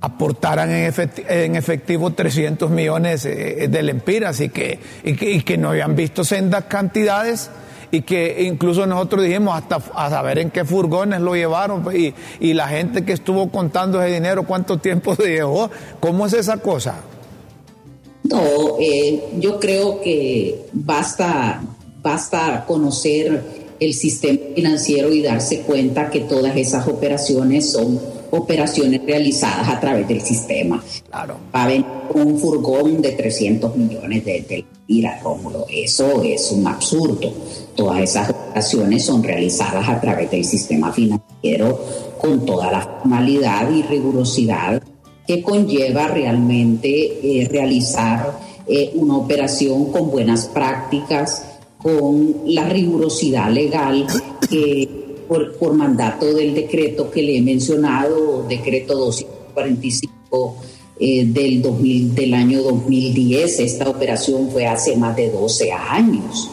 aportaran en efectivo, 300 millones eh, del Empiras y que, y que, y que no habían visto sendas cantidades y que incluso nosotros dijimos hasta a saber en qué furgones lo llevaron pues, y, y la gente que estuvo contando ese dinero, cuánto tiempo se llevó, ¿cómo es esa cosa? No, eh, yo creo que basta, basta conocer el sistema financiero y darse cuenta que todas esas operaciones son operaciones realizadas a través del sistema. Claro. Va a venir un furgón de 300 millones de, de lira, Rómulo. Eso es un absurdo. Todas esas operaciones son realizadas a través del sistema financiero con toda la formalidad y rigurosidad que conlleva realmente eh, realizar eh, una operación con buenas prácticas, con la rigurosidad legal que por, mandato del decreto que le he mencionado, decreto 245 eh, del, 2000, del año 2010. Esta operación fue hace más de 12 años.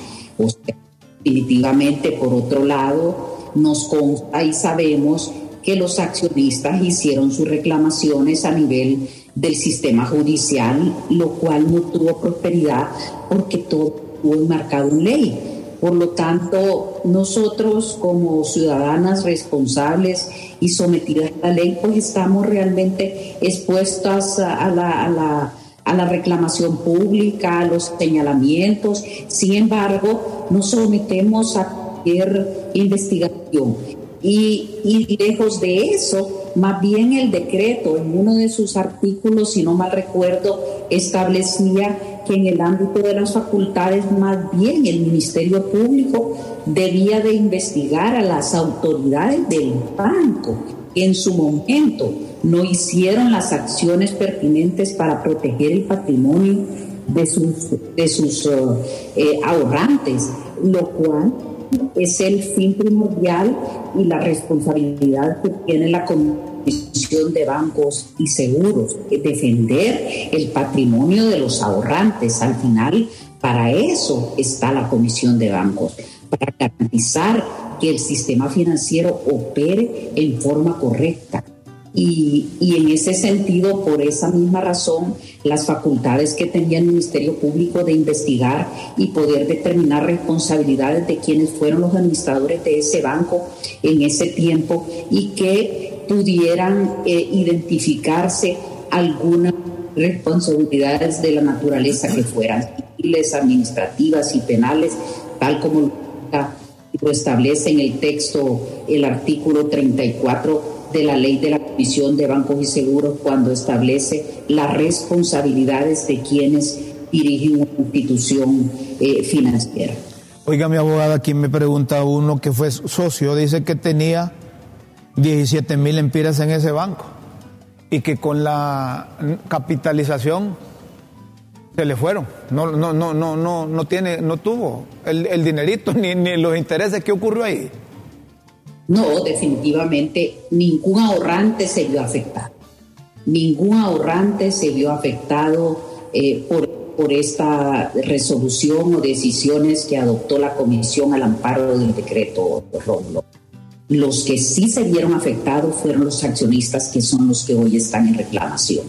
definitivamente, por otro lado, nos consta y sabemos que los accionistas hicieron sus reclamaciones a nivel del sistema judicial, lo cual no tuvo prosperidad porque todo estuvo enmarcado en ley. Por lo tanto, nosotros como ciudadanas responsables y sometidas a la ley, pues estamos realmente expuestas a la, reclamación pública, a los señalamientos. Sin embargo, nos sometemos a cualquier investigación. Y, y, lejos de eso, más bien el decreto en uno de sus artículos, si no mal recuerdo, establecía que en el ámbito de las facultades más bien el Ministerio Público debía de investigar a las autoridades del banco que en su momento no hicieron las acciones pertinentes para proteger el patrimonio de sus, de sus uh, eh, ahorrantes, lo cual es el fin primordial y la responsabilidad que tiene la Comisión de Bancos y Seguros, defender el patrimonio de los ahorrantes. Al final, para eso está la Comisión de Bancos, para garantizar que el sistema financiero opere en forma correcta y, en ese sentido, por esa misma razón, las facultades que tenía el Ministerio Público de investigar y poder determinar responsabilidades de quienes fueron los administradores de ese banco en ese tiempo y que pudieran eh, identificarse algunas responsabilidades de la naturaleza que fueran civiles, administrativas y penales, tal como lo establece en el texto el artículo 34 de la ley de la Comisión de Bancos y Seguros cuando establece las responsabilidades de quienes dirigen una institución eh, financiera. Oiga, mi abogada, aquí me pregunta uno que fue socio, dice que tenía 17 mil empiras en ese banco y que con la capitalización se le fueron. No, no, no, no, no, no tiene, no tuvo el, el dinerito ni, ni los intereses. ¿Qué ocurrió ahí? No, definitivamente ningún ahorrante se vio afectado. Ningún ahorrante se vio afectado eh, por, por esta resolución o decisiones que adoptó la Comisión al amparo del decreto Rómulo. Los que sí se vieron afectados fueron los accionistas que son los que hoy están en reclamación.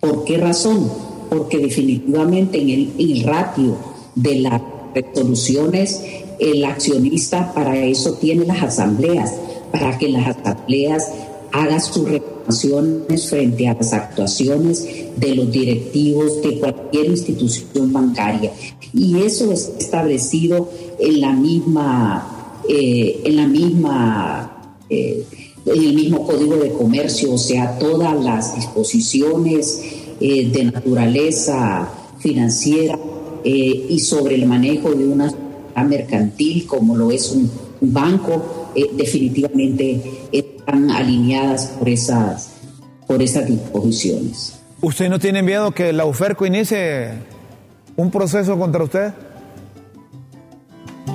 ¿Por qué razón? Porque definitivamente en el, ratio de las resoluciones el accionista para eso tiene las asambleas, para que las asambleas hagan sus reclamaciones frente a las actuaciones de los directivos de cualquier institución bancaria. Y eso es establecido en la misma, eh, en la misma, eh, en el mismo código de comercio, o sea, todas las disposiciones eh, de naturaleza financiera y sobre el manejo de una mercantil como lo es un, banco, definitivamente están alineadas por esas, por esas disposiciones. ¿Usted no tiene miedo que la UFERCO inicie un proceso contra usted?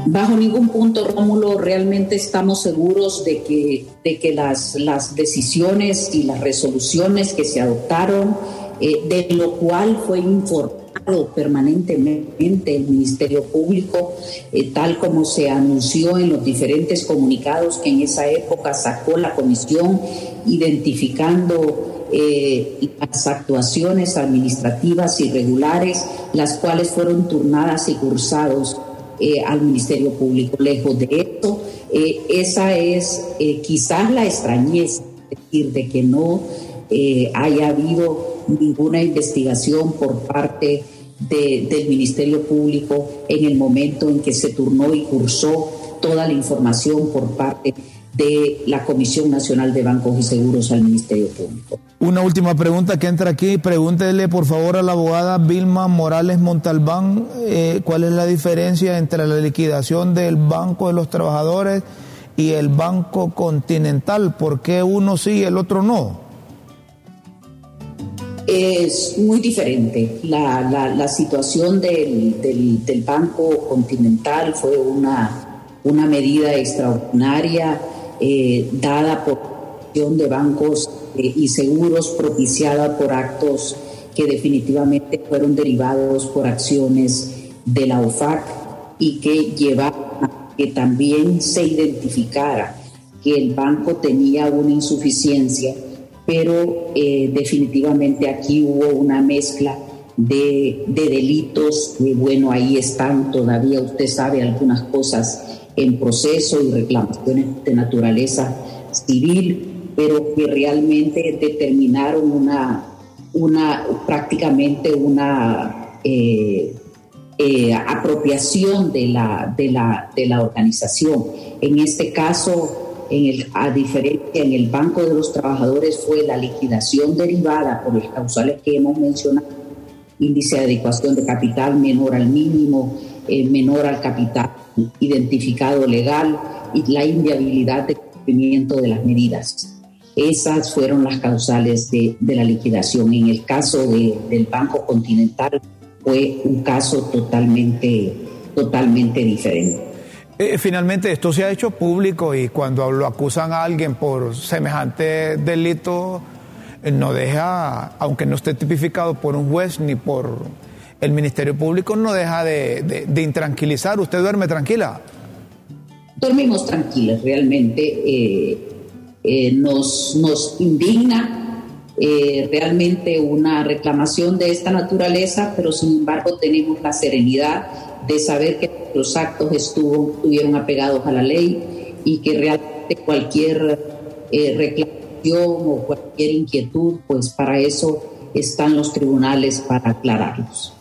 Bajo ningún punto, Rómulo, realmente estamos seguros de que, de que las, las decisiones y las resoluciones que se adoptaron, eh, de lo cual fue informado permanentemente el Ministerio Público, eh, tal como se anunció en los diferentes comunicados que en esa época sacó la comisión, identificando eh, las actuaciones administrativas irregulares, las cuales fueron turnadas y cursados eh, al Ministerio Público. Lejos de esto, esa es quizás la extrañeza, decir, de que no haya habido ninguna investigación por parte del Ministerio Público en el momento en que se turnó y cursó toda la información por parte de la Comisión Nacional de Bancos y Seguros al Ministerio Público. Una última pregunta que entra aquí. Pregúntele por favor a la abogada Vilma Morales Montalbán eh, cuál es la diferencia entre la liquidación del Banco de los Trabajadores y el Banco Continental. ¿Por qué uno sí y el otro no? es muy diferente. La, situación del, Banco Continental fue una, una medida extraordinaria eh, dada por de bancos eh, y seguros propiciada por actos que definitivamente fueron derivados por acciones de la OFAC y que llevaron a que también se identificara que el banco tenía una insuficiencia pero eh, definitivamente aquí hubo una mezcla de, delitos y bueno, ahí están todavía, usted sabe, algunas cosas en proceso y reclamaciones de naturaleza civil, pero que realmente determinaron una, una prácticamente una eh, eh, apropiación de la, de, la, de la organización. En este caso, en el, a diferencia en el Banco de los Trabajadores fue la liquidación derivada por los causales que hemos mencionado, índice de adecuación de capital menor al mínimo, eh, menor al capital identificado legal y la inviabilidad de cumplimiento de las medidas. Esas fueron las causales de, de la liquidación. En el caso de, del Banco Continental fue un caso totalmente, totalmente diferente. Eh, finalmente esto se ha hecho público y cuando lo acusan a alguien por semejante delito, eh, no deja, aunque no esté tipificado por un juez ni por el Ministerio Público, no deja de, intranquilizar. ¿Usted duerme tranquila? Dormimos tranquilas, realmente. Eh, nos, nos indigna realmente una reclamación de esta naturaleza, pero sin embargo tenemos la serenidad de saber que los actos estuvo, estuvieron apegados a la ley y que realmente cualquier eh, reclamación o cualquier inquietud, pues para eso están los tribunales para aclararlos.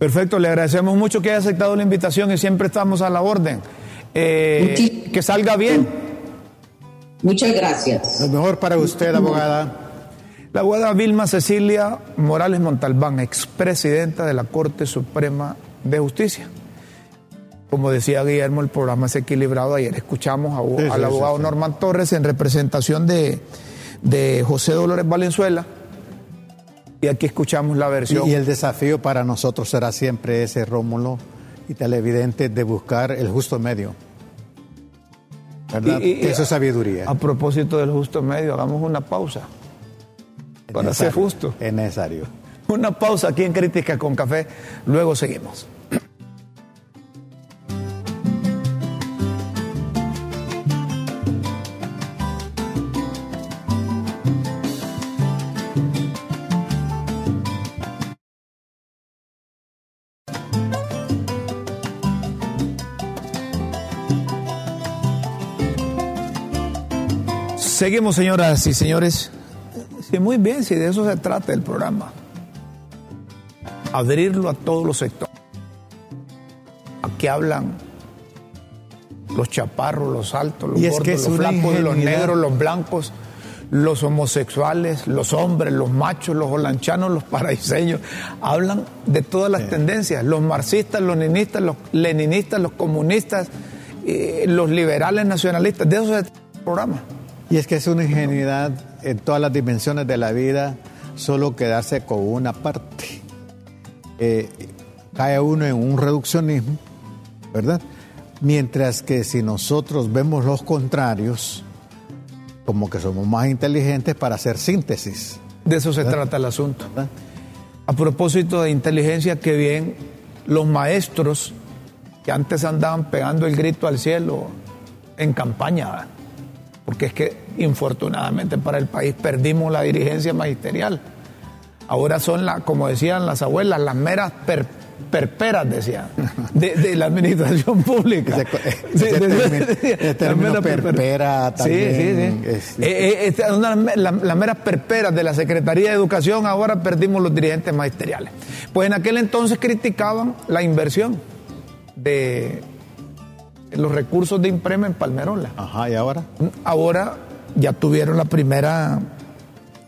Perfecto, le agradecemos mucho que haya aceptado la invitación y siempre estamos a la orden. Eh, que salga bien. Muchas gracias. Lo mejor para usted, abogada. La abogada Vilma Cecilia Morales Montalbán, expresidenta de la Corte Suprema de Justicia. Como decía Guillermo, el programa es equilibrado. Ayer escuchamos al abogado Norman Torres en representación de, José Dolores Valenzuela. Y aquí escuchamos la versión. Y, el desafío para nosotros será siempre ese, Rómulo y televidente, de buscar el justo medio. ¿Verdad? Eso es sabiduría. A propósito del justo medio, hagamos una pausa. para ser justo. Es necesario. Una pausa aquí en Crítica con Café. Luego seguimos. Seguimos, señoras y señores. Sí, muy bien, si de eso se trata el programa. Abrirlo a todos los sectores. Aquí hablan los chaparros, los altos, los gordos, los flacos, los negros, los blancos, los homosexuales, los hombres, los machos, los holanchanos, los paraiseños. Hablan de todas las tendencias, los marxistas, los leninistas, los leninistas, los comunistas, eh, los liberales nacionalistas. De eso se trata el programa. Y es que es una ingenuidad en todas las dimensiones de la vida solo quedarse con una parte. Eh, cae uno en un reduccionismo, ¿verdad? Mientras que si nosotros vemos los contrarios, como que somos más inteligentes para hacer síntesis. De eso se trata el asunto. A propósito de inteligencia, que bien los maestros que antes andaban pegando el grito al cielo en campaña, porque es que infortunadamente para el país perdimos la dirigencia magisterial. Ahora son, la, como decían las abuelas, las meras perperas, decían, de, la administración pública. Ese, término, perpera también. Sí, sí, sí. Eh, eh, las meras perperas de la Secretaría de Educación, ahora perdimos los dirigentes magisteriales. Pues en aquel entonces criticaban la inversión de los recursos de Imprema en Palmerola. Ajá, ¿y ahora? Ahora ya tuvieron la primera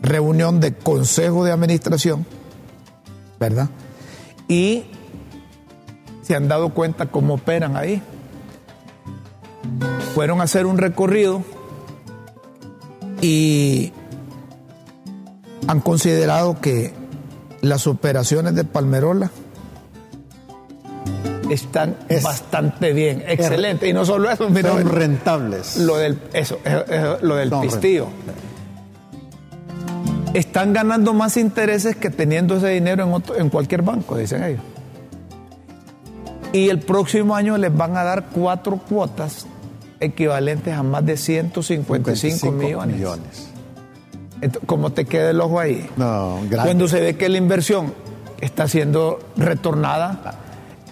reunión de consejo de administración, ¿verdad? Y se han dado cuenta cómo operan ahí. Fueron a hacer un recorrido y han considerado que las operaciones de Palmerola están bastante bien, excelente. Y no solo eso, son rentables. Lo del, eso, lo del pistillo. Están ganando más intereses que teniendo ese dinero en, en cualquier banco, dicen ellos. Y el próximo año les van a dar cuatro cuotas equivalentes a más de 155 millones. millones. ¿Cómo te queda el ojo ahí? No, Cuando se ve que la inversión está siendo retornada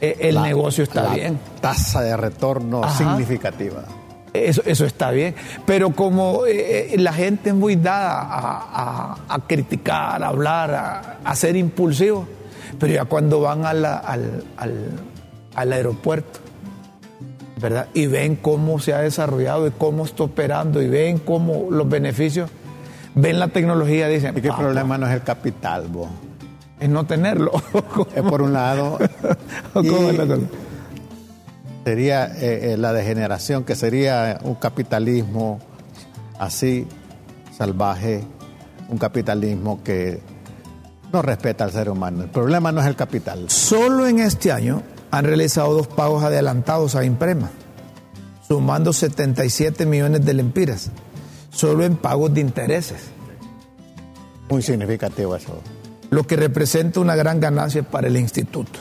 eh, el negocio está bien. Tasa de retorno significativa. Eso, eso, está bien. Pero como eh, eh, la gente es muy dada a, criticar, a hablar, a, ser impulsivo, pero ya cuando van al, al, aeropuerto, ¿verdad? Y ven cómo se ha desarrollado y cómo está operando y ven cómo los beneficios, ven la tecnología, dicen. ¿Y qué problema no es el capital, vos? Es no tenerlo. Es por un lado. sería eh, eh, la degeneración, que sería un capitalismo así salvaje, un capitalismo que no respeta al ser humano. El problema no es el capital. Solo en este año han realizado dos pagos adelantados a Imprema. sumando 77 millones de lempiras, solo en pagos de intereses. Muy significativo eso. Lo que representa una gran ganancia para el instituto.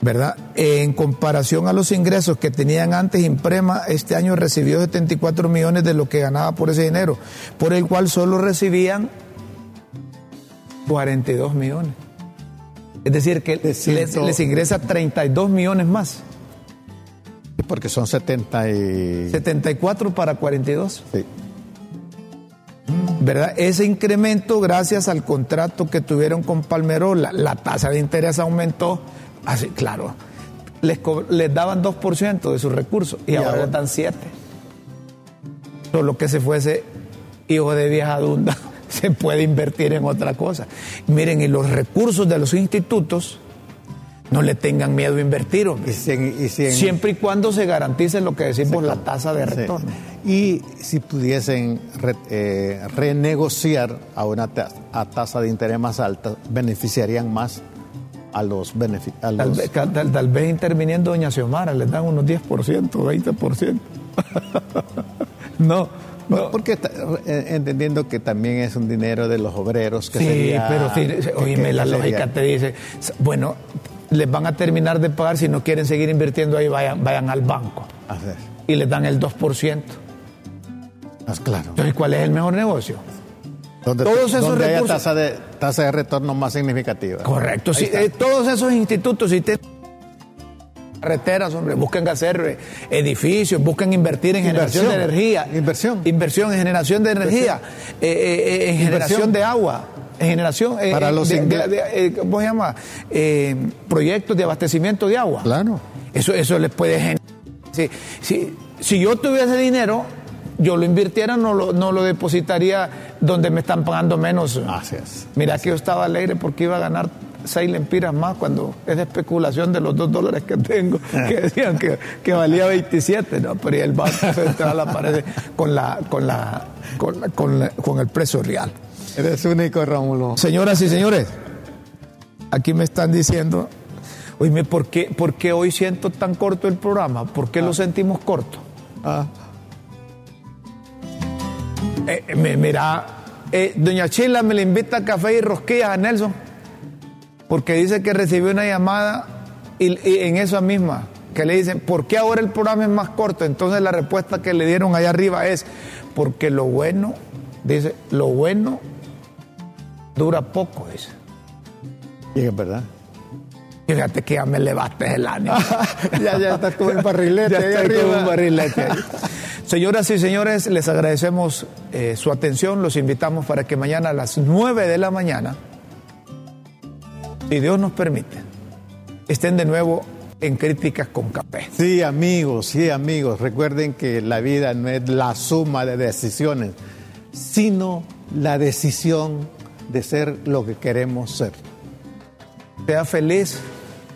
¿Verdad? En comparación a los ingresos que tenían antes Imprema, este año recibió 74 millones de lo que ganaba por ese dinero, por el cual solo recibían 42 millones. Es decir, que les, les ingresa 32 millones más. Porque son 70 y... 74 para 42. Sí. ¿Verdad? Ese incremento, gracias al contrato que tuvieron con Palmerola, la tasa de interés aumentó, así, claro, les, les daban 2% de sus recursos y, ahora, les dan 7%. Solo que se fuese hijo de vieja dunda se puede invertir en otra cosa. Miren, y los recursos de los institutos no le tengan miedo a invertir, hombre. Siempre y cuando se garantice lo que decimos, la tasa de retorno. Y si pudiesen eh, renegociar a una tasa de interés más alta, beneficiarían más a los beneficiarios. Tal, vez interviniendo doña Xiomara, les dan unos 10%, 20%. no. No. Porque eh, entendiendo que también es un dinero de los obreros que sí, pero sí, oíme, la lógica te dice, bueno, les van a terminar de pagar si no quieren seguir invirtiendo ahí, vayan, vayan al banco. Y les dan el 2%. Más claro. Entonces, ¿cuál es el mejor negocio? Donde, todos esos donde haya tasa de, tasa de retorno más significativa. Correcto. Eh, todos esos institutos, si te carreteras, hombre, busquen hacer edificios, busquen invertir en generación de energía. Inversión. Inversión en generación de energía, eh, eh, en generación de agua en generación eh, para los eh, ¿cómo se llama? Eh, proyectos de abastecimiento de agua. Claro. Eso, eso les puede generar. Si, si, yo tuviese dinero, yo lo invirtiera, no lo, no lo depositaría donde me están pagando menos. Gracias. Mira que yo estaba alegre porque iba a ganar seis lempiras más cuando es de especulación de los dos dólares que tengo, que decían que, que valía 27, ¿no? Pero el Banco Central aparece con la, con la, con, con, con el precio real. Eres único, Rómulo. Señoras y señores, aquí me están diciendo, oíme, ¿por qué, ¿por qué hoy siento tan corto el programa? ¿Por qué lo ah. sentimos corto? Ah. Eh, eh, mira, eh, doña Chila me le invita a café y rosquillas a Nelson, porque dice que recibió una llamada y, y en esa misma, que le dicen, ¿por qué ahora el programa es más corto? Entonces la respuesta que le dieron allá arriba es, porque lo bueno, dice, lo bueno dura poco, dice. Y es verdad. Fíjate que ya me levaste el ánimo. ya, ya estás como un barrilete. ya estás como un barrilete. Señoras y señores, les agradecemos eh, su atención. Los invitamos para que mañana a las 9 de la mañana, si Dios nos permite, estén de nuevo en Críticas con Café. Sí, amigos, sí, amigos. Recuerden que la vida no es la suma de decisiones, sino la decisión de ser lo que queremos ser. Sea feliz,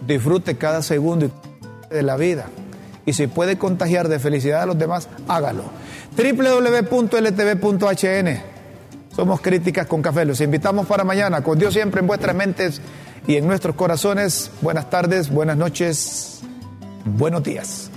disfrute cada segundo de la vida. Y si puede contagiar de felicidad a los demás, hágalo. www.ltv.hn. Somos críticas con café. Los invitamos para mañana. Con Dios siempre en vuestras mentes y en nuestros corazones. Buenas tardes, buenas noches, buenos días.